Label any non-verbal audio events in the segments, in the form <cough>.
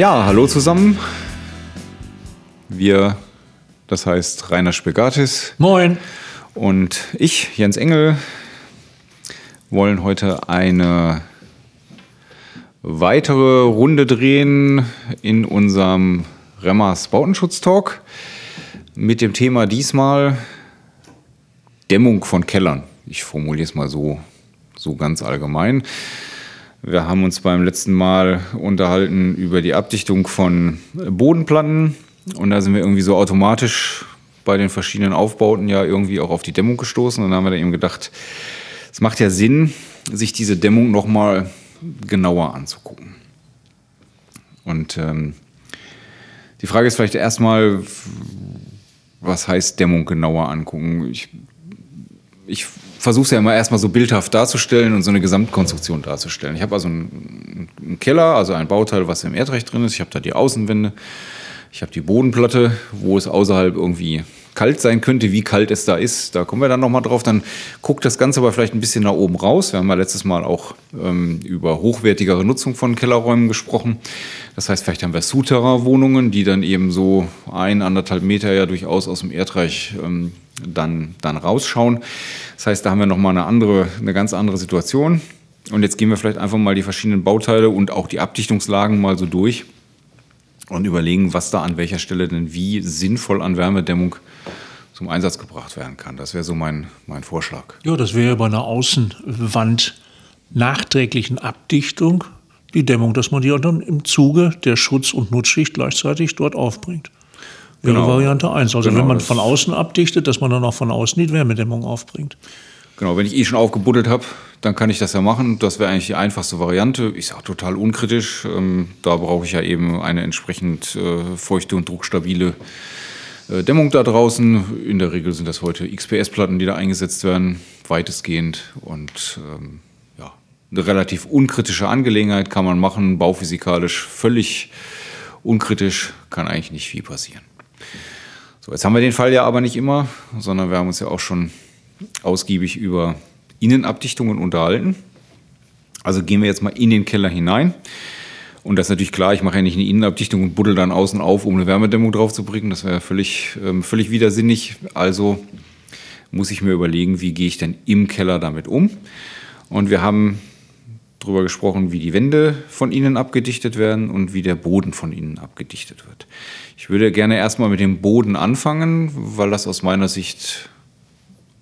Ja, hallo zusammen. Wir, das heißt Rainer Spegatis Moin. und ich, Jens Engel, wollen heute eine weitere Runde drehen in unserem Remmers Bautenschutz-Talk mit dem Thema diesmal Dämmung von Kellern. Ich formuliere es mal so, so ganz allgemein. Wir haben uns beim letzten Mal unterhalten über die Abdichtung von Bodenplatten und da sind wir irgendwie so automatisch bei den verschiedenen Aufbauten ja irgendwie auch auf die Dämmung gestoßen und dann haben wir dann eben gedacht, es macht ja Sinn, sich diese Dämmung nochmal genauer anzugucken. Und ähm, die Frage ist vielleicht erstmal, was heißt Dämmung genauer angucken? Ich, ich versuche es ja immer erstmal so bildhaft darzustellen und so eine Gesamtkonstruktion darzustellen. Ich habe also einen, einen, Keller, also ein Bauteil, was im Erdrecht drin ist. Ich habe da die Außenwände, ich habe die Bodenplatte, wo es außerhalb irgendwie kalt sein könnte, wie kalt es da ist. Da kommen wir dann nochmal drauf. Dann guckt das Ganze aber vielleicht ein bisschen nach oben raus. Wir haben ja letztes Mal auch ähm, über hochwertigere Nutzung von Kellerräumen gesprochen. Das heißt, vielleicht haben wir Souterrain-Wohnungen, die dann eben so ein, anderthalb Meter ja durchaus aus dem Erdreich ähm, dann, dann rausschauen. Das heißt, da haben wir nochmal eine andere, eine ganz andere Situation. Und jetzt gehen wir vielleicht einfach mal die verschiedenen Bauteile und auch die Abdichtungslagen mal so durch und überlegen, was da an welcher Stelle denn wie sinnvoll an Wärmedämmung zum Einsatz gebracht werden kann. Das wäre so mein, mein Vorschlag. Ja, das wäre bei einer Außenwand nachträglichen Abdichtung die Dämmung, dass man die dann im Zuge der Schutz- und Nutzschicht gleichzeitig dort aufbringt. Wäre genau. Variante 1. Also genau, wenn man von außen abdichtet, dass man dann auch von außen die Wärmedämmung aufbringt. Genau, wenn ich eh schon aufgebuddelt habe, dann kann ich das ja machen. Das wäre eigentlich die einfachste Variante. Ich sage total unkritisch. Ähm, da brauche ich ja eben eine entsprechend äh, feuchte und druckstabile äh, Dämmung da draußen. In der Regel sind das heute XPS-Platten, die da eingesetzt werden, weitestgehend. Und ähm, ja, eine relativ unkritische Angelegenheit kann man machen, bauphysikalisch völlig unkritisch, kann eigentlich nicht viel passieren. So, jetzt haben wir den Fall ja aber nicht immer, sondern wir haben uns ja auch schon ausgiebig über Innenabdichtungen unterhalten. Also gehen wir jetzt mal in den Keller hinein. Und das ist natürlich klar, ich mache ja nicht eine Innenabdichtung und buddel dann außen auf, um eine Wärmedämmung drauf zu bringen. Das wäre völlig, ähm, völlig widersinnig. Also muss ich mir überlegen, wie gehe ich denn im Keller damit um. Und wir haben darüber gesprochen, wie die Wände von innen abgedichtet werden und wie der Boden von innen abgedichtet wird. Ich würde gerne erstmal mit dem Boden anfangen, weil das aus meiner Sicht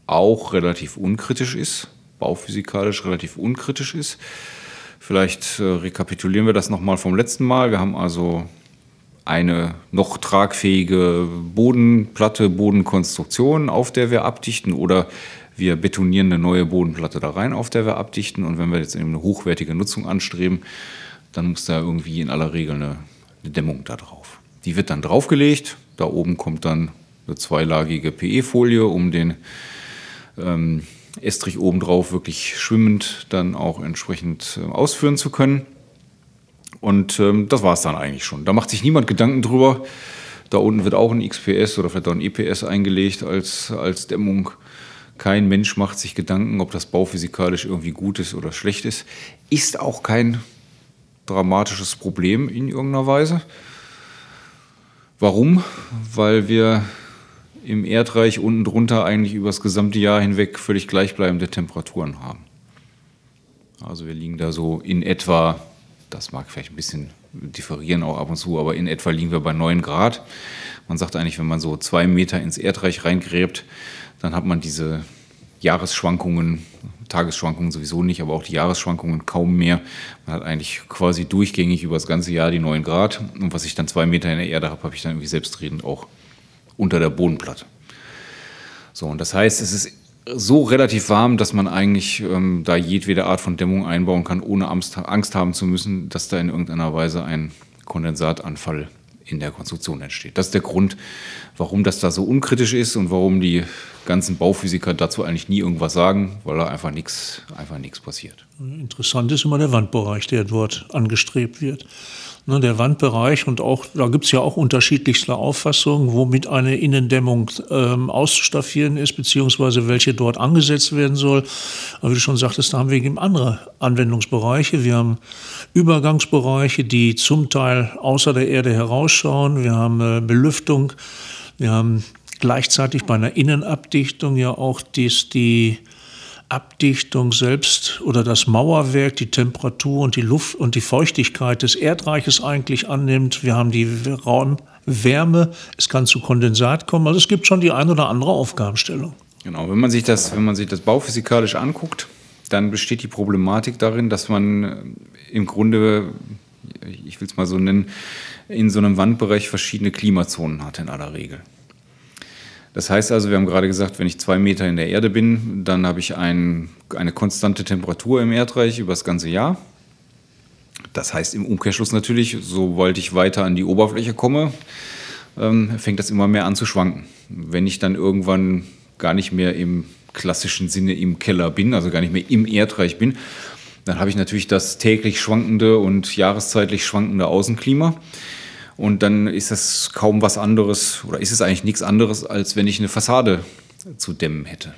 auch relativ unkritisch ist, bauphysikalisch relativ unkritisch ist. Vielleicht äh, rekapitulieren wir das nochmal vom letzten Mal. Wir haben also eine noch tragfähige Bodenplatte, Bodenkonstruktion, auf der wir abdichten oder wir betonieren eine neue Bodenplatte da rein, auf der wir abdichten. Und wenn wir jetzt eine hochwertige Nutzung anstreben, dann muss da irgendwie in aller Regel eine, eine Dämmung da drauf. Die wird dann draufgelegt. Da oben kommt dann eine zweilagige PE-Folie, um den ähm, Estrich obendrauf wirklich schwimmend dann auch entsprechend äh, ausführen zu können. Und ähm, das war es dann eigentlich schon. Da macht sich niemand Gedanken drüber. Da unten wird auch ein XPS oder vielleicht auch ein EPS eingelegt als, als Dämmung. Kein Mensch macht sich Gedanken, ob das bauphysikalisch irgendwie gut ist oder schlecht ist. Ist auch kein dramatisches Problem in irgendeiner Weise. Warum? Weil wir im Erdreich unten drunter eigentlich über das gesamte Jahr hinweg völlig gleichbleibende Temperaturen haben. Also wir liegen da so in etwa, das mag vielleicht ein bisschen differieren auch ab und zu, aber in etwa liegen wir bei 9 Grad. Man sagt eigentlich, wenn man so zwei Meter ins Erdreich reingräbt, dann hat man diese Jahresschwankungen, Tagesschwankungen sowieso nicht, aber auch die Jahresschwankungen kaum mehr. Man hat eigentlich quasi durchgängig über das ganze Jahr die 9 Grad. Und was ich dann zwei Meter in der Erde habe, habe ich dann irgendwie selbstredend auch unter der Bodenplatte. So, und das heißt, es ist so relativ warm, dass man eigentlich ähm, da jedwede Art von Dämmung einbauen kann, ohne Angst, Angst haben zu müssen, dass da in irgendeiner Weise ein Kondensatanfall in der Konstruktion entsteht. Das ist der Grund, warum das da so unkritisch ist und warum die ganzen Bauphysiker dazu eigentlich nie irgendwas sagen, weil da einfach nichts einfach passiert. Interessant ist immer der Wandbereich, der dort angestrebt wird. Ne, der Wandbereich und auch, da gibt es ja auch unterschiedlichste Auffassungen, womit eine Innendämmung ähm, auszustaffieren ist, beziehungsweise welche dort angesetzt werden soll. Aber wie du schon sagtest, da haben wir eben andere Anwendungsbereiche. Wir haben Übergangsbereiche, die zum Teil außer der Erde herausschauen. Wir haben äh, Belüftung. Wir haben gleichzeitig bei einer Innenabdichtung ja auch dies, die Abdichtung selbst oder das Mauerwerk die Temperatur und die Luft und die Feuchtigkeit des Erdreiches eigentlich annimmt. Wir haben die Raumwärme, es kann zu Kondensat kommen. Also es gibt schon die ein oder andere Aufgabenstellung. Genau, wenn man sich das, wenn man sich das bauphysikalisch anguckt, dann besteht die Problematik darin, dass man äh, im Grunde, ich will es mal so nennen, in so einem Wandbereich verschiedene Klimazonen hat in aller Regel. Das heißt also, wir haben gerade gesagt, wenn ich zwei Meter in der Erde bin, dann habe ich ein, eine konstante Temperatur im Erdreich über das ganze Jahr. Das heißt im Umkehrschluss natürlich, sobald ich weiter an die Oberfläche komme, ähm, fängt das immer mehr an zu schwanken. Wenn ich dann irgendwann gar nicht mehr im klassischen Sinne im Keller bin, also gar nicht mehr im Erdreich bin, dann habe ich natürlich das täglich schwankende und jahreszeitlich schwankende Außenklima. Und dann ist das kaum was anderes oder ist es eigentlich nichts anderes, als wenn ich eine Fassade zu dämmen hätte.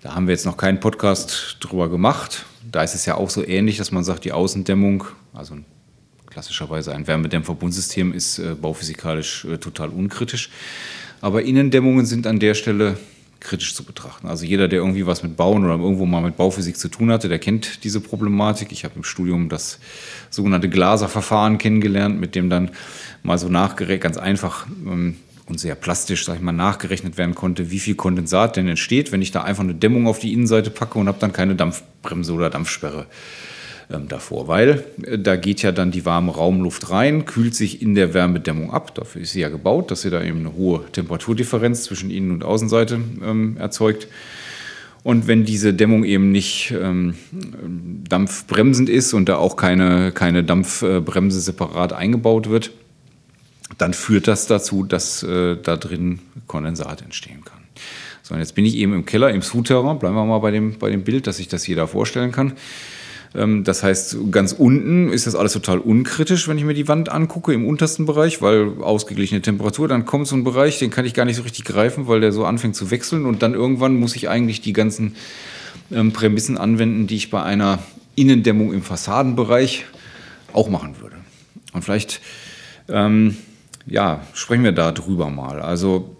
Da haben wir jetzt noch keinen Podcast drüber gemacht. Da ist es ja auch so ähnlich, dass man sagt, die Außendämmung, also klassischerweise ein Wärmedämmverbundsystem, ist äh, bauphysikalisch äh, total unkritisch. Aber Innendämmungen sind an der Stelle kritisch zu betrachten. Also jeder, der irgendwie was mit Bauen oder irgendwo mal mit Bauphysik zu tun hatte, der kennt diese Problematik. Ich habe im Studium das sogenannte Glaserverfahren kennengelernt, mit dem dann mal so nachgerechnet, ganz einfach ähm, und sehr plastisch, sag ich mal, nachgerechnet werden konnte, wie viel Kondensat denn entsteht, wenn ich da einfach eine Dämmung auf die Innenseite packe und habe dann keine Dampfbremse oder Dampfsperre davor. Weil äh, da geht ja dann die warme Raumluft rein, kühlt sich in der Wärmedämmung ab. Dafür ist sie ja gebaut, dass sie da eben eine hohe Temperaturdifferenz zwischen Innen- und Außenseite ähm, erzeugt. Und wenn diese Dämmung eben nicht ähm, dampfbremsend ist und da auch keine, keine Dampfbremse separat eingebaut wird, dann führt das dazu, dass äh, da drin Kondensat entstehen kann. So, und jetzt bin ich eben im Keller, im Souterrain, bleiben wir mal bei dem, bei dem Bild, dass sich das jeder vorstellen kann. Ähm, das heißt, ganz unten ist das alles total unkritisch, wenn ich mir die Wand angucke, im untersten Bereich, weil ausgeglichene Temperatur, dann kommt so ein Bereich, den kann ich gar nicht so richtig greifen, weil der so anfängt zu wechseln und dann irgendwann muss ich eigentlich die ganzen ähm, Prämissen anwenden, die ich bei einer Innendämmung im Fassadenbereich auch machen würde. Und vielleicht ähm, ja, sprechen wir da drüber mal. Also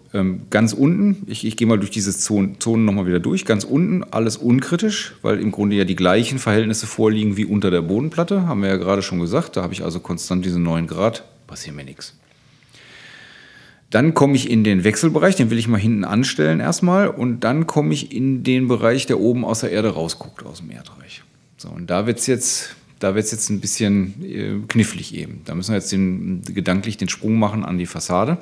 ganz unten, ich, ich gehe mal durch diese Zonen, Zonen nochmal wieder durch, ganz unten alles unkritisch, weil im Grunde ja die gleichen Verhältnisse vorliegen wie unter der Bodenplatte, haben wir ja gerade schon gesagt. Da habe ich also konstant diese 9 Grad, passiert mir nichts. Dann komme ich in den Wechselbereich, den will ich mal hinten anstellen erstmal, und dann komme ich in den Bereich, der oben aus der Erde rausguckt, aus dem Erdreich. So, und da wird es jetzt jetzt ein bisschen äh, knifflig eben. Da müssen wir jetzt den, gedanklich den Sprung machen an die Fassade,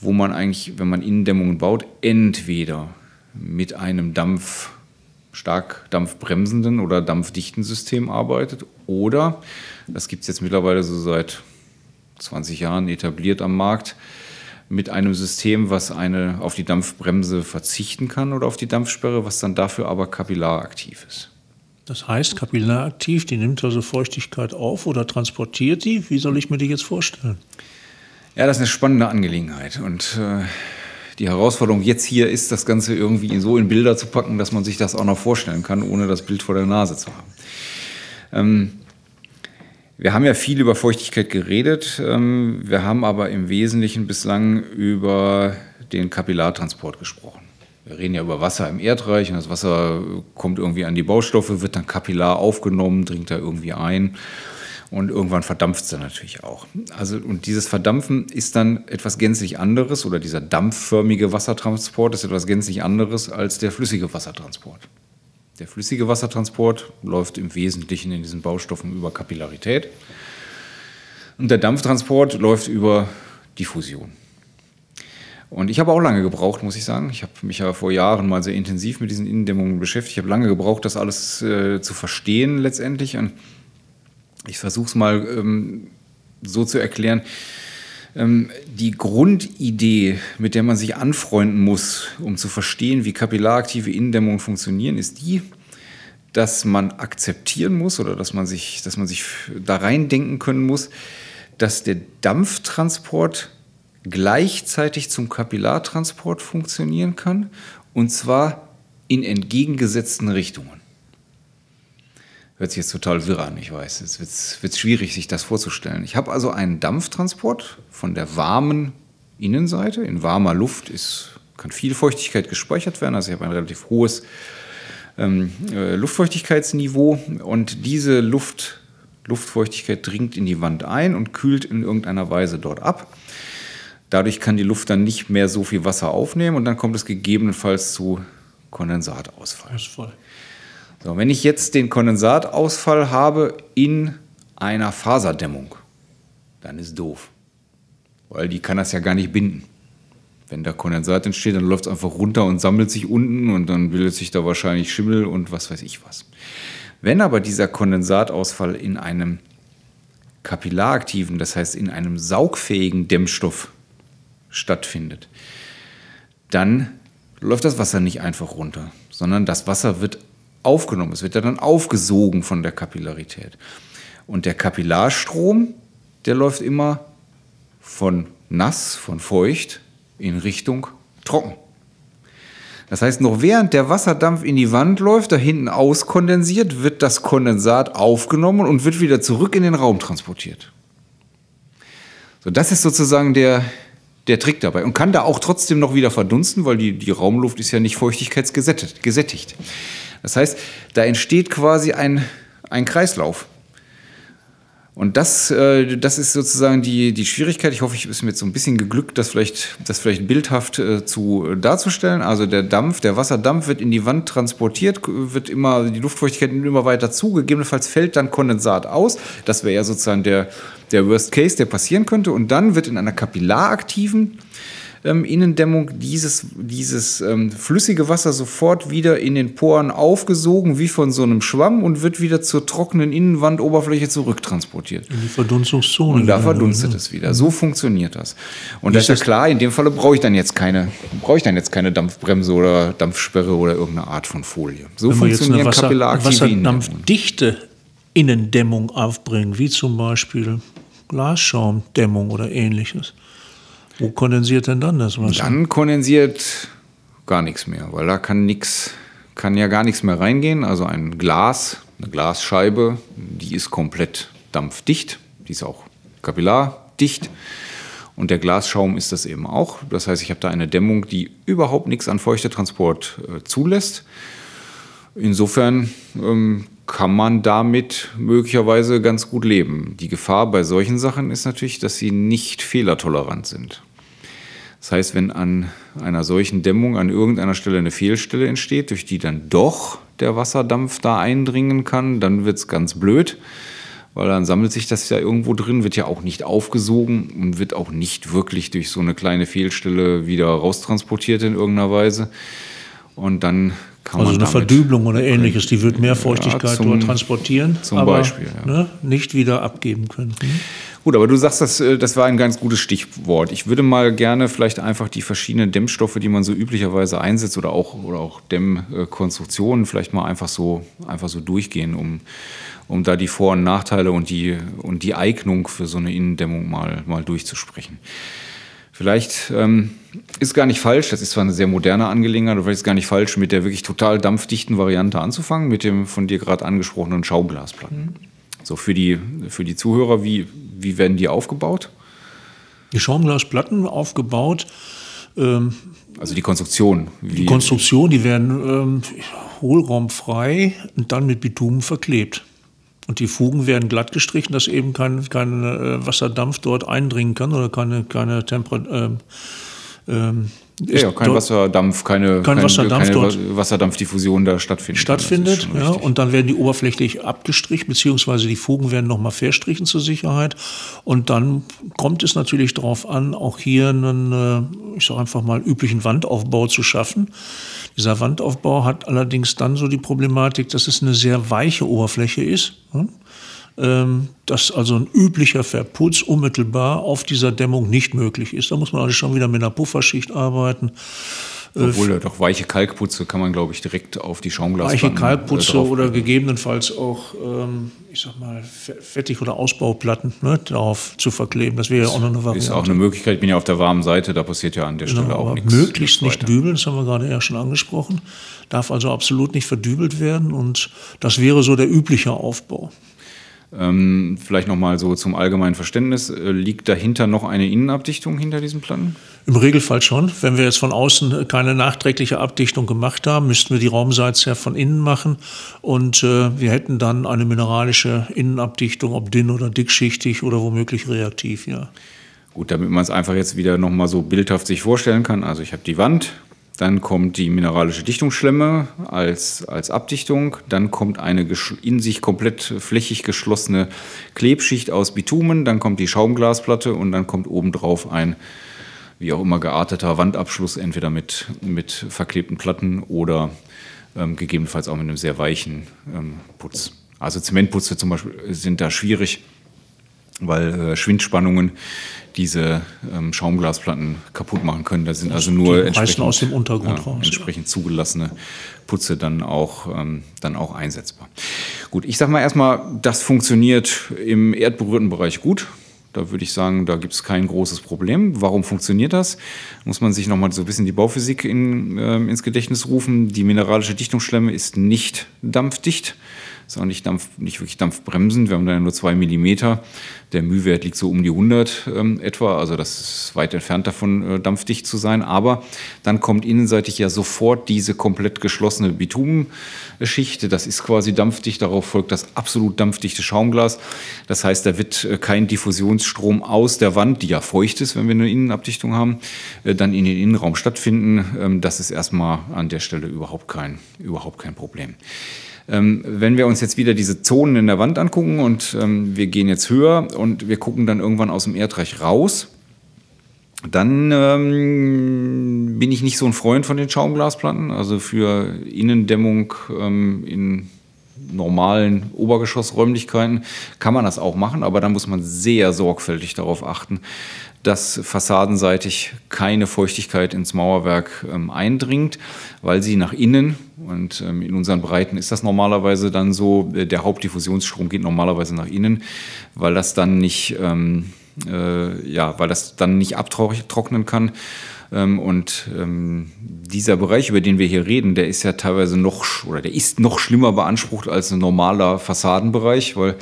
wo man eigentlich, wenn man Innendämmungen baut, entweder mit einem Dampf, stark dampfbremsenden oder dampfdichten System arbeitet oder, das gibt es jetzt mittlerweile so seit 20 Jahren etabliert am Markt, mit einem System, was eine auf die Dampfbremse verzichten kann oder auf die Dampfsperre, was dann dafür aber kapillaraktiv ist. Das heißt, kapillaraktiv, die nimmt also Feuchtigkeit auf oder transportiert die. Wie soll ich mir die jetzt vorstellen? Ja, das ist eine spannende Angelegenheit. Und äh, die Herausforderung jetzt hier ist, das Ganze irgendwie so in Bilder zu packen, dass man sich das auch noch vorstellen kann, ohne das Bild vor der Nase zu haben. Ähm, wir haben ja viel über Feuchtigkeit geredet. Ähm, wir haben aber im Wesentlichen bislang über den Kapillartransport gesprochen wir reden ja über Wasser im Erdreich und das Wasser kommt irgendwie an die Baustoffe, wird dann kapillar aufgenommen, dringt da irgendwie ein und irgendwann verdampft es dann natürlich auch. Also und dieses Verdampfen ist dann etwas gänzlich anderes oder dieser dampfförmige Wassertransport ist etwas gänzlich anderes als der flüssige Wassertransport. Der flüssige Wassertransport läuft im Wesentlichen in diesen Baustoffen über Kapillarität und der Dampftransport läuft über Diffusion. Und ich habe auch lange gebraucht, muss ich sagen. Ich habe mich ja vor Jahren mal sehr intensiv mit diesen Innendämmungen beschäftigt. Ich habe lange gebraucht, das alles äh, zu verstehen letztendlich. Und ich versuche es mal ähm, so zu erklären. Ähm, die Grundidee, mit der man sich anfreunden muss, um zu verstehen, wie kapillaraktive Innendämmungen funktionieren, ist die, dass man akzeptieren muss oder dass man sich, dass man sich da reindenken können muss, dass der Dampftransport gleichzeitig zum Kapillartransport funktionieren kann und zwar in entgegengesetzten Richtungen. Hört sich jetzt total wirr an, ich weiß. Es wird, wird schwierig, sich das vorzustellen. Ich habe also einen Dampftransport von der warmen Innenseite. In warmer Luft ist, kann viel Feuchtigkeit gespeichert werden. Also ich habe ein relativ hohes ähm, äh, Luftfeuchtigkeitsniveau und diese Luft, Luftfeuchtigkeit dringt in die Wand ein und kühlt in irgendeiner Weise dort ab. Dadurch kann die Luft dann nicht mehr so viel Wasser aufnehmen und dann kommt es gegebenenfalls zu Kondensatausfall. Ausfall. So, wenn ich jetzt den Kondensatausfall habe in einer Faserdämmung, dann ist doof. Weil die kann das ja gar nicht binden. Wenn da Kondensat entsteht, dann läuft es einfach runter und sammelt sich unten und dann bildet sich da wahrscheinlich Schimmel und was weiß ich was. Wenn aber dieser Kondensatausfall in einem kapillaraktiven, das heißt in einem saugfähigen Dämmstoff stattfindet, dann läuft das Wasser nicht einfach runter, sondern das Wasser wird aufgenommen. Es wird ja dann aufgesogen von der Kapillarität. Und der Kapillarstrom, der läuft immer von nass, von feucht in Richtung trocken. Das heißt, noch während der Wasserdampf in die Wand läuft, da hinten auskondensiert, wird das Kondensat aufgenommen und wird wieder zurück in den Raum transportiert. So, das ist sozusagen der, der Trick dabei und kann da auch trotzdem noch wieder verdunsten, weil die, die Raumluft ist ja nicht feuchtigkeitsgesättigt. Das heißt, da entsteht quasi ein, ein Kreislauf. Und das, äh, das ist sozusagen die, die Schwierigkeit. Ich hoffe, ich ist mir jetzt so ein bisschen geglückt, das vielleicht, das vielleicht bildhaft äh, zu äh, darzustellen. Also der Dampf, der Wasserdampf wird in die Wand transportiert, wird immer, die Luftfeuchtigkeit nimmt immer weiter zu. Gegebenenfalls fällt dann Kondensat aus. Das wäre ja sozusagen der, der Worst Case, der passieren könnte. Und dann wird in einer kapillaraktiven ähm, Innendämmung dieses, dieses ähm, flüssige Wasser sofort wieder in den Poren aufgesogen, wie von so einem Schwamm und wird wieder zur trockenen Innenwandoberfläche zurücktransportiert. In die Verdunstungszone. Und da verdunstet es wieder. So funktioniert das. Und das ist ja klar, in dem Falle brauche ich dann jetzt keine, brauche ich dann jetzt keine Dampfbremse oder Dampfsperre oder irgendeine Art von Folie. So Wenn funktionieren Wasser, Wasserdampfdichte Innendämmung aufbringen, wie zum Beispiel Glasschaumdämmung oder ähnliches. Wo kondensiert denn dann das Wasser? Dann kondensiert gar nichts mehr, weil da kann nichts, kann ja gar nichts mehr reingehen. Also ein Glas, eine Glasscheibe, die ist komplett dampfdicht, die ist auch kapillardicht. Und der Glasschaum ist das eben auch. Das heißt, ich habe da eine Dämmung, die überhaupt nichts an Feuchtetransport äh, zulässt. Insofern ähm, kann man damit möglicherweise ganz gut leben. Die Gefahr bei solchen Sachen ist natürlich, dass sie nicht fehlertolerant sind. Das heißt, wenn an einer solchen Dämmung an irgendeiner Stelle eine Fehlstelle entsteht, durch die dann doch der Wasserdampf da eindringen kann, dann wird es ganz blöd, weil dann sammelt sich das ja irgendwo drin, wird ja auch nicht aufgesogen und wird auch nicht wirklich durch so eine kleine Fehlstelle wieder raustransportiert in irgendeiner Weise. Und dann kann also man. Also eine Verdübelung oder ähnliches, die wird mehr Feuchtigkeit ja, zum, transportieren, zum aber Beispiel, ja. ne, nicht wieder abgeben können. Hm? Gut, aber du sagst, das, äh, das war ein ganz gutes Stichwort. Ich würde mal gerne vielleicht einfach die verschiedenen Dämmstoffe, die man so üblicherweise einsetzt oder auch, oder auch Dämmkonstruktionen vielleicht mal einfach so, einfach so durchgehen, um, um da die Vor- und Nachteile und die, und die Eignung für so eine Innendämmung mal, mal durchzusprechen. Vielleicht ähm, ist gar nicht falsch, das ist zwar eine sehr moderne Angelegenheit, aber vielleicht ist gar nicht falsch, mit der wirklich total dampfdichten Variante anzufangen, mit dem von dir gerade angesprochenen Schauglasplatten. Mhm. So für die, für die Zuhörer, wie, wie werden die aufgebaut? Die Schaumglasplatten aufgebaut. Ähm, also die Konstruktion. die Konstruktion, die werden ähm, hohlraumfrei und dann mit Bitumen verklebt. Und die Fugen werden glatt gestrichen, dass eben kein, kein äh, Wasserdampf dort eindringen kann oder keine, keine Temperatur. Ähm, ähm ja, ja, kein Wasserdampf, keine, kein Wasserdampf keine Wasserdampfdiffusion da stattfindet. Stattfindet, ja, und dann werden die oberflächlich abgestrichen, beziehungsweise die Fugen werden nochmal verstrichen zur Sicherheit. Und dann kommt es natürlich darauf an, auch hier einen, äh, ich sage einfach mal, üblichen Wandaufbau zu schaffen. Dieser Wandaufbau hat allerdings dann so die Problematik, dass es eine sehr weiche Oberfläche ist. Hm? Ähm, dass also ein üblicher Verputz unmittelbar auf dieser Dämmung nicht möglich ist. Da muss man also schon wieder mit einer Pufferschicht arbeiten. Obwohl ja doch weiche Kalkputze kann man, glaube ich, direkt auf die Schaumglasplatten Weiche Kalkputze oder gegebenenfalls auch, ähm, ich sag mal, Fettig- oder Ausbauplatten ne, darauf zu verkleben. Das wäre ja auch noch eine Variante. Ist auch eine Möglichkeit. Ich bin ja auf der warmen Seite, da passiert ja an der genau, Stelle auch nichts. Möglichst nicht dübeln, das haben wir gerade ja schon angesprochen. Darf also absolut nicht verdübelt werden und das wäre so der übliche Aufbau. Ähm, vielleicht nochmal so zum allgemeinen Verständnis. Äh, liegt dahinter noch eine Innenabdichtung hinter diesen Platten? Im Regelfall schon. Wenn wir jetzt von außen keine nachträgliche Abdichtung gemacht haben, müssten wir die Raumseite ja von innen machen. Und äh, wir hätten dann eine mineralische Innenabdichtung, ob dünn oder dickschichtig oder womöglich reaktiv, ja. Gut, damit man es einfach jetzt wieder nochmal so bildhaft sich vorstellen kann. Also ich habe die Wand, dann kommt die mineralische Dichtungsschlemme als, als Abdichtung. Dann kommt eine in sich komplett flächig geschlossene Klebschicht aus Bitumen. Dann kommt die Schaumglasplatte und dann kommt obendrauf ein wie auch immer gearteter Wandabschluss, entweder mit, mit verklebten Platten oder ähm, gegebenenfalls auch mit einem sehr weichen ähm, Putz. Also Zementputze zum Beispiel sind da schwierig, weil äh, Schwindspannungen diese ähm, Schaumglasplatten kaputt machen können. Da sind also nur entsprechend, aus dem Untergrund ja, raus, entsprechend zugelassene Putze dann auch, ähm, dann auch einsetzbar. Gut, ich sage mal erstmal, das funktioniert im erdberührten Bereich gut. Da würde ich sagen, da gibt es kein großes Problem. Warum funktioniert das? Muss man sich nochmal so ein bisschen die Bauphysik in, äh, ins Gedächtnis rufen. Die mineralische Dichtungsschlemme ist nicht dampfdicht ist auch nicht, Dampf, nicht wirklich dampfbremsend. Wir haben da nur zwei Millimeter. Der Mühwert liegt so um die 100 ähm, etwa. Also das ist weit entfernt davon, äh, dampfdicht zu sein. Aber dann kommt innenseitig ja sofort diese komplett geschlossene Bitumenschicht. Das ist quasi dampfdicht. Darauf folgt das absolut dampfdichte Schaumglas. Das heißt, da wird äh, kein Diffusionsstrom aus der Wand, die ja feucht ist, wenn wir eine Innenabdichtung haben, äh, dann in den Innenraum stattfinden. Ähm, das ist erstmal an der Stelle überhaupt kein, überhaupt kein Problem. Ähm, wenn wir uns jetzt wieder diese Zonen in der Wand angucken und ähm, wir gehen jetzt höher und wir gucken dann irgendwann aus dem Erdreich raus, dann ähm, bin ich nicht so ein Freund von den Schaumglasplatten. Also für Innendämmung ähm, in normalen Obergeschossräumlichkeiten kann man das auch machen, aber da muss man sehr sorgfältig darauf achten, dass fassadenseitig keine Feuchtigkeit ins Mauerwerk ähm, eindringt, weil sie nach innen, und ähm, in unseren Breiten ist das normalerweise dann so, äh, der Hauptdiffusionsstrom geht normalerweise nach innen, weil das dann nicht, ähm, äh, ja, weil das dann nicht abtrocknen kann. Ähm, und ähm, dieser Bereich, über den wir hier reden, der ist ja teilweise noch, oder der ist noch schlimmer beansprucht als ein normaler Fassadenbereich, weil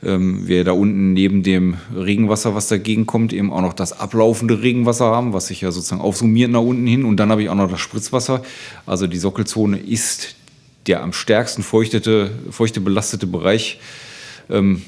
wir da unten neben dem Regenwasser, was dagegen kommt, eben auch noch das ablaufende Regenwasser haben, was sich ja sozusagen aufsummiert nach unten hin. Und dann habe ich auch noch das Spritzwasser. Also die Sockelzone ist der am stärksten feuchtete, feuchte belastete Bereich ähm,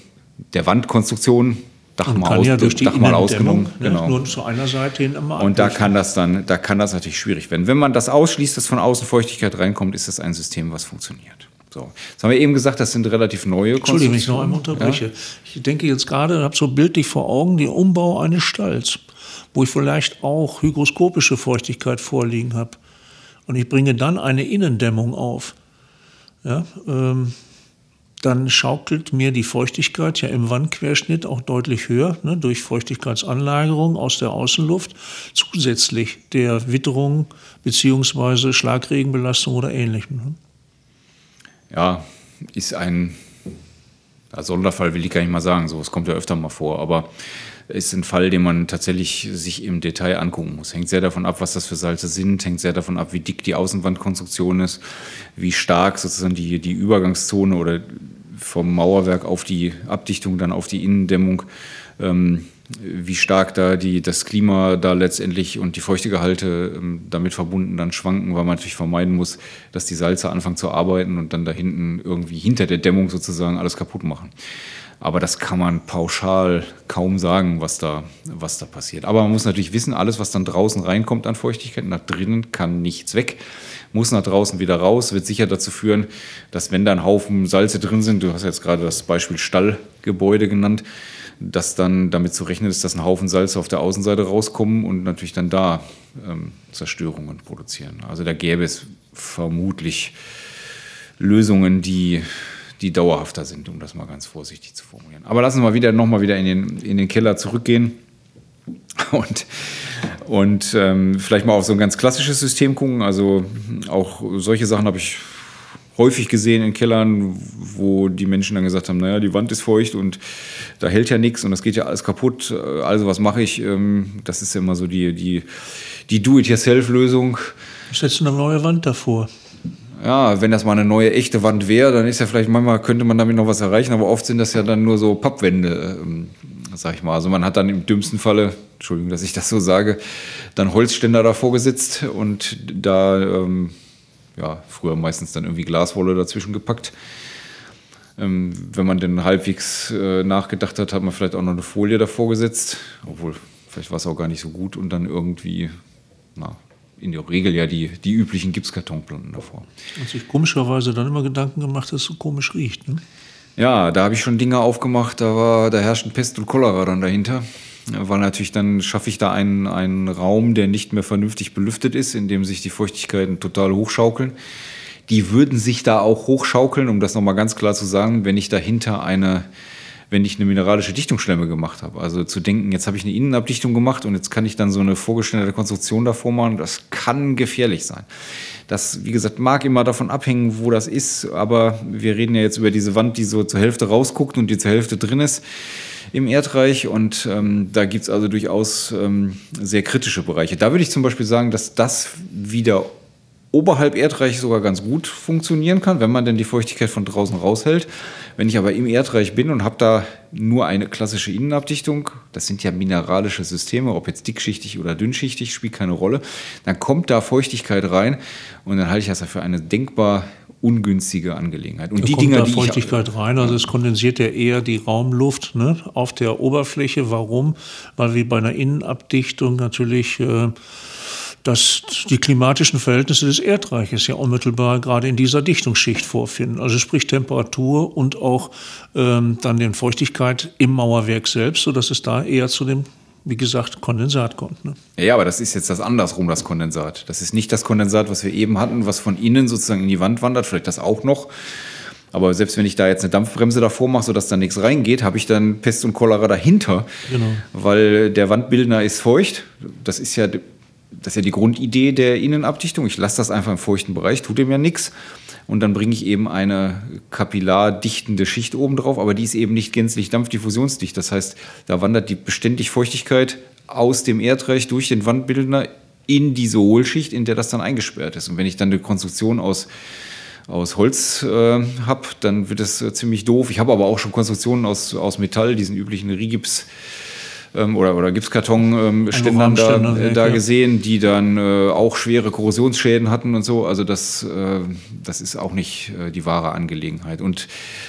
der Wandkonstruktion. Dach mal, aus, ja Dach mal ausgenommen. Ne, genau. Nur zu einer Seite hin immer Und da kann das dann, da kann das natürlich schwierig werden. Wenn man das ausschließt, dass von außen Feuchtigkeit reinkommt, ist das ein System, was funktioniert. So. Jetzt haben wir eben gesagt, das sind relativ neue Entschuldigung, wenn ich noch einmal unterbreche. Ja? Ich denke jetzt gerade, habe so bildlich vor Augen den Umbau eines Stalls, wo ich vielleicht auch hygroskopische Feuchtigkeit vorliegen habe. Und ich bringe dann eine Innendämmung auf. Ja, ähm, dann schaukelt mir die Feuchtigkeit ja im Wandquerschnitt auch deutlich höher, ne, durch Feuchtigkeitsanlagerung aus der Außenluft, zusätzlich der Witterung bzw. Schlagregenbelastung oder ähnlichem. Ja, ist ein Sonderfall, will ich gar nicht mal sagen. So, es kommt ja öfter mal vor, aber ist ein Fall, den man tatsächlich sich im Detail angucken muss. Hängt sehr davon ab, was das für Salze sind, hängt sehr davon ab, wie dick die Außenwandkonstruktion ist, wie stark sozusagen die, die Übergangszone oder vom Mauerwerk auf die Abdichtung, dann auf die Innendämmung ähm, wie stark da die, das Klima da letztendlich und die Feuchtegehalte ähm, damit verbunden dann schwanken, weil man natürlich vermeiden muss, dass die Salze anfangen zu arbeiten und dann da hinten irgendwie hinter der Dämmung sozusagen alles kaputt machen. Aber das kann man pauschal kaum sagen, was da, was da passiert. Aber man muss natürlich wissen, alles, was dann draußen reinkommt an Feuchtigkeit, nach drinnen kann nichts weg, muss nach draußen wieder raus, wird sicher dazu führen, dass wenn da ein Haufen Salze drin sind, du hast jetzt gerade das Beispiel Stallgebäude genannt, dass dann damit zu rechnen ist, dass ein Haufen Salz auf der Außenseite rauskommen und natürlich dann da ähm, Zerstörungen produzieren. Also da gäbe es vermutlich Lösungen, die, die dauerhafter sind, um das mal ganz vorsichtig zu formulieren. Aber lassen wir mal wieder nochmal wieder in den, in den Keller zurückgehen. <laughs> Und, und ähm, vielleicht mal auf so ein ganz klassisches System gucken. Also auch solche Sachen habe ich häufig gesehen in Kellern, wo die Menschen dann gesagt haben, naja, die Wand ist feucht und da hält ja nichts und das geht ja alles kaputt. Also was mache ich? Ähm, das ist ja immer so die, die, die Do-it-yourself-Lösung. Setzt eine neue Wand davor. Ja, wenn das mal eine neue echte Wand wäre, dann ist ja vielleicht manchmal könnte man damit noch was erreichen, aber oft sind das ja dann nur so Pappwände, ähm, sag ich mal. Also man hat dann im dümmsten Falle, Entschuldigung, dass ich das so sage, dann Holzständer davor gesetzt und da ähm, ja, früher meistens dann irgendwie Glaswolle dazwischen gepackt. Ähm, wenn man denn halbwegs äh, nachgedacht hat, hat man vielleicht auch noch eine Folie davor gesetzt, obwohl vielleicht war es auch gar nicht so gut und dann irgendwie, na, in der Regel ja die, die üblichen Gipskartonplatten davor. Und sich komischerweise dann immer Gedanken gemacht, dass es so komisch riecht. Ne? Ja, da habe ich schon Dinge aufgemacht, da war, da herrschten Pest und Cholera dann dahinter weil natürlich dann schaffe ich da einen, einen Raum, der nicht mehr vernünftig belüftet ist, in dem sich die Feuchtigkeiten total hochschaukeln. Die würden sich da auch hochschaukeln, um das nochmal ganz klar zu sagen, wenn ich dahinter eine, wenn ich eine mineralische Dichtungsschlemme gemacht habe. Also zu denken, jetzt habe ich eine Innenabdichtung gemacht und jetzt kann ich dann so eine vorgestellte Konstruktion davor machen, das kann gefährlich sein. Das, wie gesagt, mag immer davon abhängen, wo das ist, aber wir reden ja jetzt über diese Wand, die so zur Hälfte rausguckt und die zur Hälfte drin ist im Erdreich und ähm, da gibt es also durchaus ähm, sehr kritische Bereiche. Da würde ich zum Beispiel sagen, dass das wieder oberhalb Erdreich sogar ganz gut funktionieren kann, wenn man denn die Feuchtigkeit von draußen raushält. Wenn ich aber im Erdreich bin und habe da nur eine klassische Innenabdichtung, das sind ja mineralische Systeme, ob jetzt dickschichtig oder dünnschichtig, spielt keine Rolle, dann kommt da Feuchtigkeit rein und dann halte ich das für eine denkbar ungünstige Angelegenheit. Und da die kommt Dinger, da die Feuchtigkeit ich, rein, also es kondensiert ja eher die Raumluft ne, auf der Oberfläche. Warum? Weil wir bei einer Innenabdichtung natürlich äh, dass die klimatischen Verhältnisse des Erdreiches ja unmittelbar gerade in dieser Dichtungsschicht vorfinden. Also sprich Temperatur und auch ähm, dann den Feuchtigkeit im Mauerwerk selbst, sodass es da eher zu dem wie gesagt, Kondensat kommt. Ne? Ja, aber das ist jetzt das andersrum, das Kondensat. Das ist nicht das Kondensat, was wir eben hatten, was von innen sozusagen in die Wand wandert, vielleicht das auch noch. Aber selbst wenn ich da jetzt eine Dampfbremse davor mache, sodass da nichts reingeht, habe ich dann Pest und Cholera dahinter. Genau. Weil der Wandbildner ist feucht. Das ist ja, das ist ja die Grundidee der Innenabdichtung. Ich lasse das einfach im feuchten Bereich, tut dem ja nichts und dann bringe ich eben eine kapillardichtende Schicht oben drauf, aber die ist eben nicht gänzlich dampfdiffusionsdicht. Das heißt, da wandert die beständig Feuchtigkeit aus dem Erdreich durch den Wandbildner in diese Hohlschicht, in der das dann eingesperrt ist. Und wenn ich dann eine Konstruktion aus aus Holz äh, habe, dann wird das äh, ziemlich doof. Ich habe aber auch schon Konstruktionen aus, aus Metall, diesen üblichen Rigips ähm, oder, oder Gipskartonständern da, äh, da gesehen, die dann äh, auch schwere Korrosionsschäden hatten und so. Also das, äh, das ist auch nicht äh, die wahre Angelegenheit. Und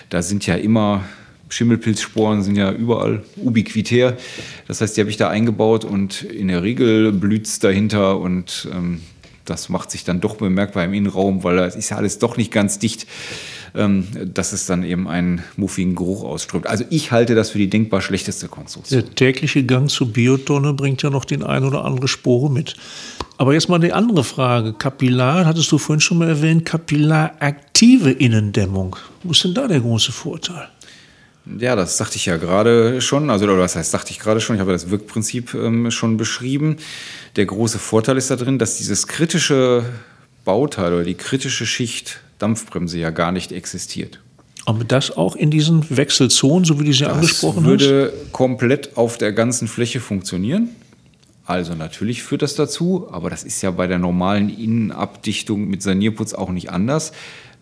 da sind ja immer Schimmelpilzsporen sind ja überall ubiquitär. Das heißt, die habe ich da eingebaut und in der Regel blüht es dahinter und ähm, das macht sich dann doch bemerkbar im Innenraum, weil es ist ja alles doch nicht ganz dicht ähm, dass es dann eben einen muffigen Geruch ausströmt. Also ich halte das für die denkbar schlechteste Konstruktion. Der tägliche Gang zur Biotonne bringt ja noch den ein oder andere Spore mit. Aber jetzt mal die andere Frage. Kapillar, hattest du vorhin schon mal erwähnt, kapillaraktive Innendämmung. Wo ist denn da der große Vorteil? Ja, das sagte ich ja gerade schon. Also, oder was heißt, sagte ich gerade schon? Ich habe das Wirkprinzip ähm, schon beschrieben. Der große Vorteil ist da drin, dass dieses kritische Bauteil oder die kritische Schicht Dampfbremse ja gar nicht existiert. Aber das auch in diesen Wechselzonen, so wie du sie das angesprochen? Das würde komplett auf der ganzen Fläche funktionieren. Also natürlich führt das dazu, aber das ist ja bei der normalen Innenabdichtung mit Sanierputz auch nicht anders,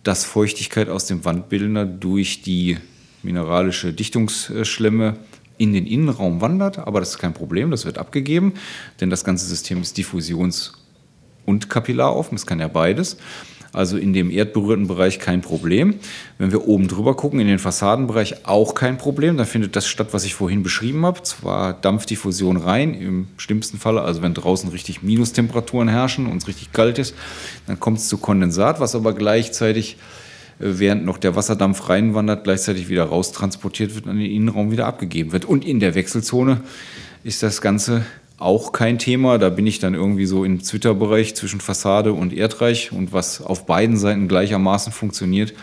dass Feuchtigkeit aus dem Wandbildner durch die mineralische Dichtungsschlemme in den Innenraum wandert, aber das ist kein Problem, das wird abgegeben, denn das ganze System ist diffusions- und kapillaroffen, es kann ja beides also in dem erdberührten Bereich kein Problem. Wenn wir oben drüber gucken, in den Fassadenbereich auch kein Problem. Da findet das statt, was ich vorhin beschrieben habe. Zwar Dampfdiffusion rein, im schlimmsten Falle, also wenn draußen richtig Minustemperaturen herrschen und es richtig kalt ist, dann kommt es zu Kondensat, was aber gleichzeitig äh, während noch der Wasserdampf reinwandert, gleichzeitig wieder raustransportiert wird und in den Innenraum wieder abgegeben wird. Und in der Wechselzone ist das Ganze auch kein Thema. Da bin ich dann irgendwie so im Twitter-Bereich zwischen Fassade und Erdreich und was auf beiden Seiten gleichermaßen funktioniert,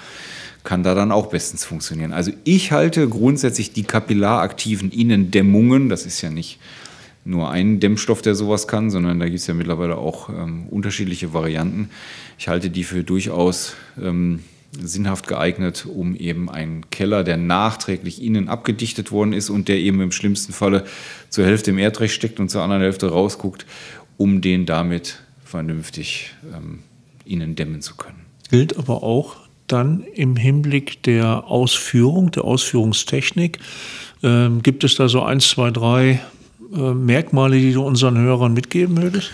kann da dann auch bestens funktionieren. Also ich halte grundsätzlich die kapillaraktiven Innendämmungen, das ist ja nicht nur einen Dämmstoff, der sowas kann, sondern da gibt es ja mittlerweile auch ähm, unterschiedliche Varianten. Ich halte die für durchaus ähm, sinnhaft geeignet, um eben einen Keller, der nachträglich innen abgedichtet worden ist und der eben im schlimmsten Falle zur Hälfte im Erdrecht steckt und zur anderen Hälfte rausguckt, um den damit vernünftig ähm, innen dämmen zu können. Gilt aber auch dann im Hinblick der Ausführung, der Ausführungstechnik. Ähm, gibt es da so eins, zwei, drei äh, Merkmale, die du unseren Hörern mitgeben würdest?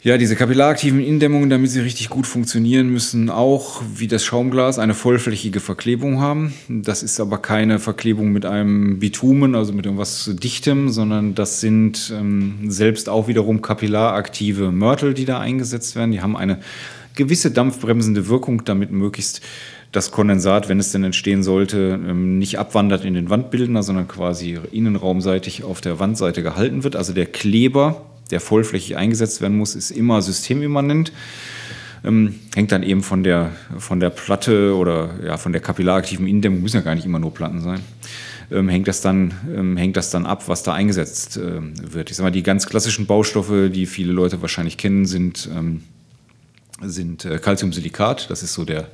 Ja, diese kapillaraktiven Indämmungen, damit sie richtig gut funktionieren, müssen auch wie das Schaumglas eine vollflächige Verklebung haben. Das ist aber keine Verklebung mit einem Bitumen, also mit irgendwas Dichtem, sondern das sind ähm, selbst auch wiederum kapillaraktive Mörtel, die da eingesetzt werden. Die haben eine gewisse dampfbremsende Wirkung, damit möglichst das Kondensat, wenn es denn entstehen sollte, ähm, nicht abwandert in den Wandbildner, sondern quasi innenraumseitig auf der Wandseite gehalten wird. Also der Kleber, der vollflächig eingesetzt werden muss, ist immer systemimmanent. Ähm, hängt dann eben von der, von der Platte oder ja, von der kapillaraktiven Indämmung, müssen ja gar nicht immer nur Platten sein, ähm, hängt, das dann, ähm, hängt das dann ab, was da eingesetzt ähm, wird. Ich sag mal, die ganz klassischen Baustoffe, die viele Leute wahrscheinlich kennen, sind, ähm, sind äh, Calciumsilikat, das ist so der,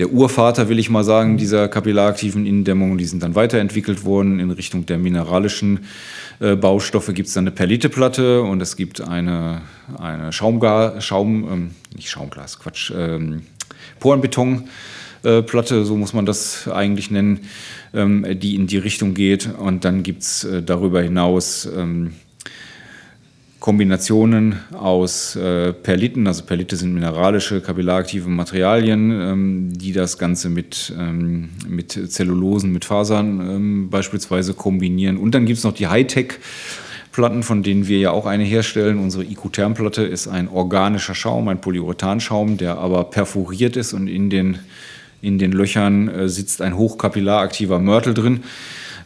der Urvater, will ich mal sagen, dieser kapillaraktiven Innendämmung. Die sind dann weiterentwickelt worden in Richtung der mineralischen äh, Baustoffe. Gibt es dann eine Perliteplatte und es gibt eine, eine Schaumgar, Schaum, ähm, nicht Schaumglas, Quatsch, ähm, Porenbetonplatte, so muss man das eigentlich nennen, ähm, die in die Richtung geht. Und dann gibt es äh, darüber hinaus ähm, Kombinationen aus äh, Perliten, also Perlite sind mineralische, kapillaraktive Materialien, ähm, die das Ganze mit, ähm, mit Zellulosen, mit Fasern ähm, beispielsweise kombinieren. Und dann gibt es noch die Hightech-Platten, von denen wir ja auch eine herstellen. Unsere IQ-Therm-Platte ist ein organischer Schaum, ein Polyurethanschaum, der aber perforiert ist und in den, in den Löchern äh, sitzt ein hochkapillaraktiver Mörtel drin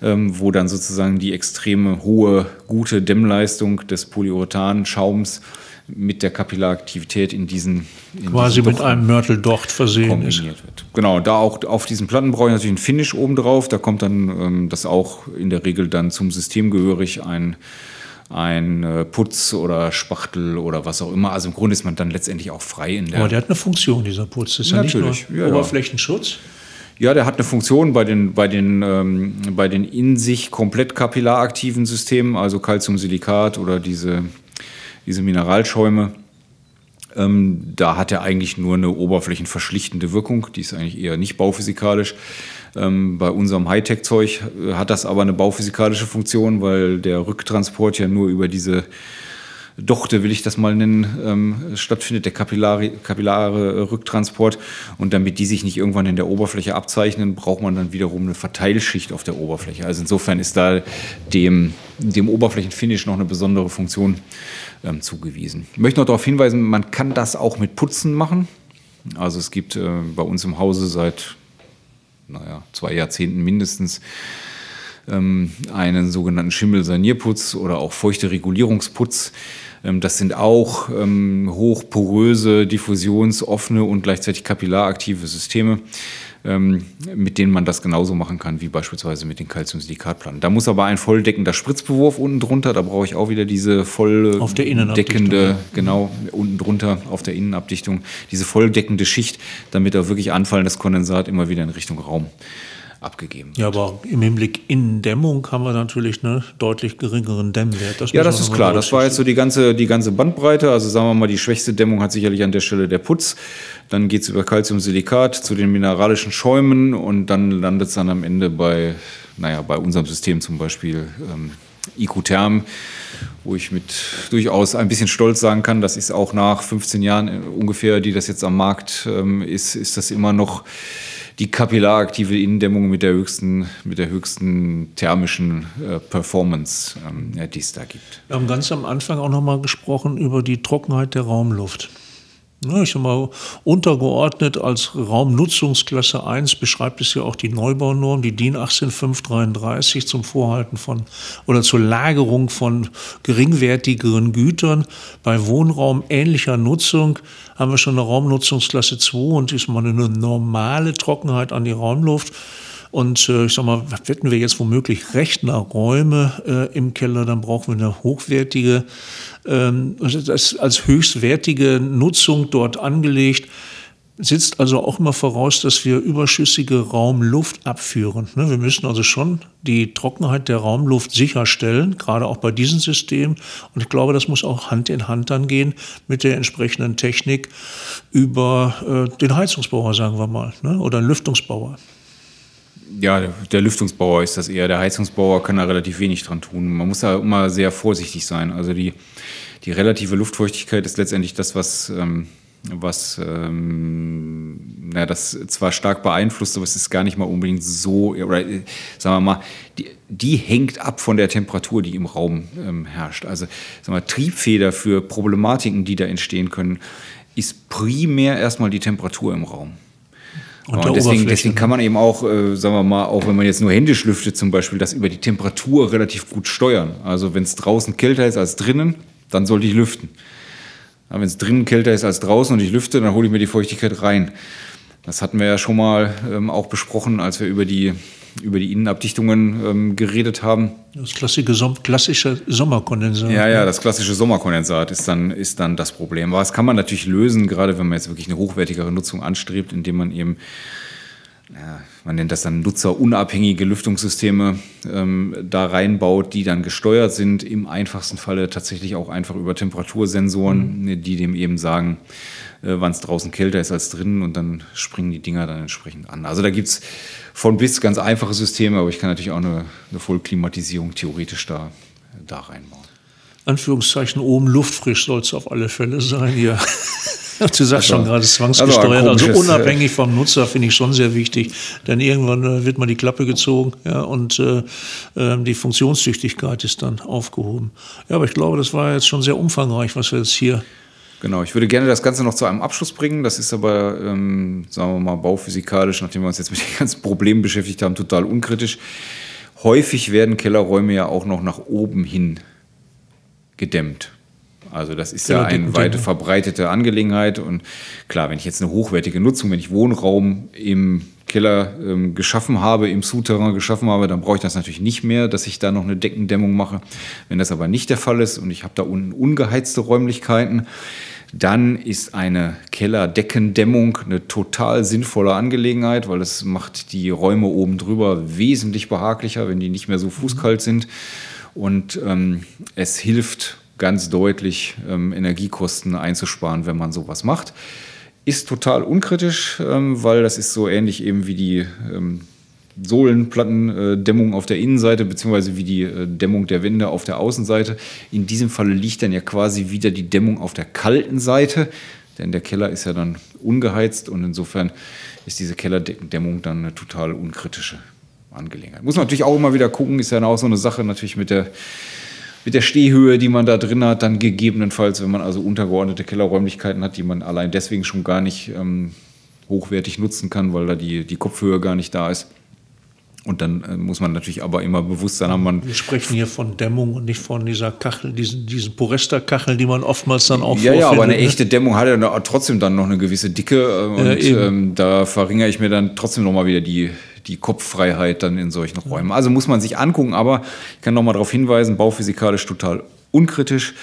wo dann sozusagen die extreme hohe, gute Dämmleistung des Polyurethan-Schaums mit der Kapillaraktivität in diesen in quasi diesen mit einem Mörteldocht versehen ist. Wird. Genau, da auch auf diesen Platten brauche ich natürlich einen Finish oben drauf. Da kommt dann ähm, das auch in der Regel dann zum System gehörig ein ein äh, Putz oder Spachtel oder was auch immer. Also im Grunde ist man dann letztendlich auch frei in der. Aber der hat eine Funktion, dieser Putz. Das ist Natürlich, ja nicht nur ja, Oberflächenschutz. Ja, der hat eine Funktion bei den, bei den, ähm, bei den in sich komplett kapillaraktiven Systemen, also Calciumsilikat oder diese, diese Mineralschäume. Ähm, da hat er eigentlich nur eine oberflächenverschlichtende Wirkung, die ist eigentlich eher nicht bauphysikalisch. Ähm, bei unserem Hightech-Zeug hat das aber eine bauphysikalische Funktion, weil der Rücktransport ja nur über diese Dochte, will ich das mal nennen, ähm, stattfindet, der kapillare, kapillare Rücktransport. Und damit die sich nicht irgendwann in der Oberfläche abzeichnen, braucht man dann wiederum eine Verteilschicht auf der Oberfläche. Also insofern ist da dem, dem Oberflächenfinish noch eine besondere Funktion ähm, zugewiesen. Ich möchte noch darauf hinweisen, man kann das auch mit Putzen machen. Also es gibt äh, bei uns im Hause seit naja, zwei Jahrzehnten mindestens einen sogenannten Schimmelsanierputz oder auch feuchte Regulierungsputz. Ähm, das sind auch ähm, hochporöse, diffusionsoffene und gleichzeitig kapillaraktive Systeme, ähm, mit denen man das genauso machen kann wie beispielsweise mit den Calciumsilikatplatten. Da muss aber ein volldeckender Spritzbewurf unten drunter, da brauche ich auch wieder diese volldeckende, genau, unten drunter auf der Innenabdichtung, diese volldeckende Schicht, damit auch wirklich anfallendes Kondensat immer wieder in Richtung Raum abgegeben wird. Ja, aber im Hinblick Innendämmung haben wir natürlich einen deutlich geringeren Dämmwert. Das ja, das ist klar. Das war jetzt so die ganze, die ganze Bandbreite. Also sagen wir mal, die schwächste Dämmung hat sicherlich an der Stelle der Putz. Dann geht es über Calciumsilikat zu den mineralischen Schäumen und dann landet es dann am Ende bei, naja, bei unserem System zum Beispiel ähm, IQ-Therm, wo ich mit durchaus ein bisschen Stolz sagen kann, das ist auch nach 15 Jahren ungefähr, die das jetzt am Markt ähm, ist, ist das immer noch die kapillaraktive Innendämmung mit der höchsten, mit der höchsten thermischen äh, Performance, ähm, die es da gibt. Wir haben ganz am Anfang auch noch mal gesprochen über die Trockenheit der Raumluft. Ich sag mal, untergeordnet als Raumnutzungsklasse 1 beschreibt es ja auch die Neubaunorm, die DIN 18533 zum Vorhalten von oder zur Lagerung von geringwertigeren Gütern. Bei Wohnraum ähnlicher Nutzung haben wir schon eine Raumnutzungsklasse 2 und ist mal eine normale Trockenheit an die Raumluft Und äh, ich sag mal, hätten wir jetzt womöglich Rechnerräume äh, im Keller, dann brauchen wir eine hochwertige, ähm, also das als höchstwertige Nutzung dort angelegt setzt also auch immer voraus, dass wir überschüssige Raumluft abführen. Ne, wir müssen also schon die Trockenheit der Raumluft sicherstellen, gerade auch bei diesem System. Und ich glaube, das muss auch Hand in Hand dann gehen mit der entsprechenden Technik über äh, den Heizungsbauer, sagen wir mal, ne, oder einen Lüftungsbauer. Ja, der Lüftungsbauer ist das eher. Der Heizungsbauer kann da relativ wenig dran tun. Man muss da immer sehr vorsichtig sein. Also die, die relative Luftfeuchtigkeit ist letztendlich das, was ähm, was ähm, na, das zwar stark beeinflusst, aber es ist gar nicht mal unbedingt so, oder sagen wir mal, die, die hängt ab von der Temperatur, die im Raum ähm, herrscht. Also sagen wir, Triebfeder für Problematiken, die da entstehen können, ist primär erstmal die Temperatur im Raum. Und, und deswegen, deswegen, kann man eben auch, äh, sagen wir mal, auch wenn man jetzt nur händisch lüftet zum Beispiel, das über die Temperatur relativ gut steuern. Also wenn es draußen kälter ist als drinnen, dann sollte ich lüften. Wenn es drinnen kälter ist als draußen und ich lüfte, dann hole ich mir die Feuchtigkeit rein. Das hatten wir ja schon mal ähm, auch besprochen, als wir über die, über die Innenabdichtungen ähm, geredet haben. Das klassische, klassische Sommerkondensat. Ja, ja, das klassische Sommerkondensat ist dann, ist dann das Problem. Aber das kann man natürlich lösen, gerade wenn man jetzt wirklich eine hochwertigere Nutzung anstrebt, indem man eben ja, man nennt das dann nutzerunabhängige Lüftungssysteme ähm, da reinbaut, die dann gesteuert sind, im einfachsten Falle tatsächlich auch einfach über Temperatursensoren, mhm. die dem eben sagen, äh, wann es draußen kälter ist als drinnen und dann springen die Dinger dann entsprechend an. Also da gibt es von bis ganz einfache Systeme, aber ich kann natürlich auch eine, eine Vollklimatisierung theoretisch da, da reinbauen. Anführungszeichen oben luftfrisch soll es auf alle Fälle sein hier. <laughs> Du sagst also, schon gerade zwangsgesteuert, also, also unabhängig vom Nutzer finde ich schon sehr wichtig, denn irgendwann äh, wird mal die Klappe gezogen ja, und äh, ähm, die Funktionstüchtigkeit ist dann aufgehoben. Ja, aber ich glaube, das war jetzt schon sehr umfangreich, was wir jetzt hier Genau, ich würde gerne das Ganze noch zu einem Abschluss bringen. Das ist aber, ähm, sagen wir mal, bauphysikalisch, nachdem wir uns jetzt mit den ganzen Problemen beschäftigt haben, total unkritisch. Häufig werden Kellerräume ja auch noch nach oben hin gedämmt. Also das ist ja, ja eine weit verbreitete Angelegenheit. Und klar, wenn ich jetzt eine hochwertige Nutzung, wenn ich Wohnraum im Keller ähm, geschaffen habe, im Souterrain geschaffen habe, dann brauche ich das natürlich nicht mehr, dass ich da noch eine Deckendämmung mache. Wenn das aber nicht der Fall ist und ich habe da unten ungeheizte Räumlichkeiten, dann ist eine Kellerdeckendämmung eine total sinnvolle Angelegenheit, weil es macht die Räume oben drüber wesentlich behaglicher, wenn die nicht mehr so fußkalt sind. Und ähm, es hilft ganz deutlich ähm, Energiekosten einzusparen, wenn man sowas macht. Ist total unkritisch, ähm, weil das ist so ähnlich eben wie die ähm, Sohlenplattendämmung auf der Innenseite, beziehungsweise wie die äh, Dämmung der Wände auf der Außenseite. In diesem Falle liegt dann ja quasi wieder die Dämmung auf der kalten Seite, denn der Keller ist ja dann ungeheizt und insofern ist diese Kellerdämmung dann eine total unkritische Angelegenheit. Muss man natürlich auch immer wieder gucken, ist ja auch so eine Sache natürlich mit der mit der Stehhöhe, die man da drin hat, dann gegebenenfalls, wenn man also untergeordnete Kellerräumlichkeiten hat, die man allein deswegen schon gar nicht ähm, hochwertig nutzen kann, weil da die, die Kopfhöhe gar nicht da ist. Und dann äh, muss man natürlich aber immer bewusst sein, haben man. Wir sprechen hier von Dämmung und nicht von dieser Kachel, diesen, diesen Poresta-Kachel, die man oftmals dann auch Ja, ja, aber eine ne? echte Dämmung hat ja trotzdem dann noch eine gewisse Dicke. Äh, und ja, ähm, da verringere ich mir dann trotzdem nochmal wieder die, die Kopffreiheit dann in solchen Räumen. Also muss man sich angucken, aber ich kann nochmal darauf hinweisen, bauphysikalisch total unkritisch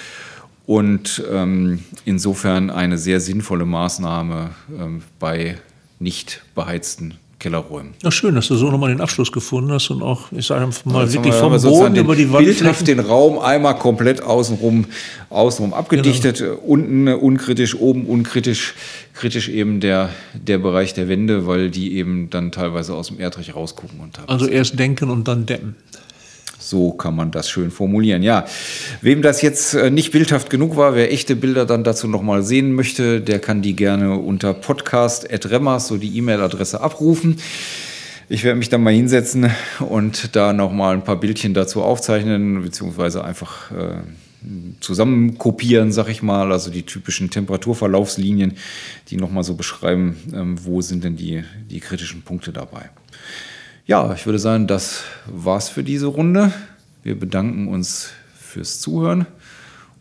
und ähm, insofern eine sehr sinnvolle Maßnahme ähm, bei nicht beheizten Kellerräumen. Ja, schön, dass du so nochmal den Abschluss gefunden hast und auch, ich sage mal, ja, wirklich vom Boden über die Wand. Bildhaft den Raum einmal komplett außenrum, außenrum abgedichtet, genau. unten unkritisch, oben unkritisch, kritisch eben der, der Bereich der Wände, weil die eben dann teilweise aus dem Erdreich rausgucken. Und also erst denken und dann dämmen. So kann man das schön formulieren. Ja, wem das jetzt äh, nicht bildhaft genug war, wer echte Bilder dann dazu nochmal sehen möchte, der kann die gerne unter podcast.remmers, so die E-Mail-Adresse, abrufen. Ich werde mich dann mal hinsetzen und da nochmal ein paar Bildchen dazu aufzeichnen, beziehungsweise einfach äh, zusammen kopieren, sag ich mal, also die typischen Temperaturverlaufslinien, die nochmal so beschreiben, ähm, wo sind denn die, die kritischen Punkte dabei. Ja, ich würde sagen, das war's für diese Runde. Wir bedanken uns fürs Zuhören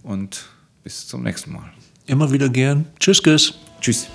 und bis zum nächsten Mal. Immer wieder gern. Tschüss, Tschüss. Tschüss.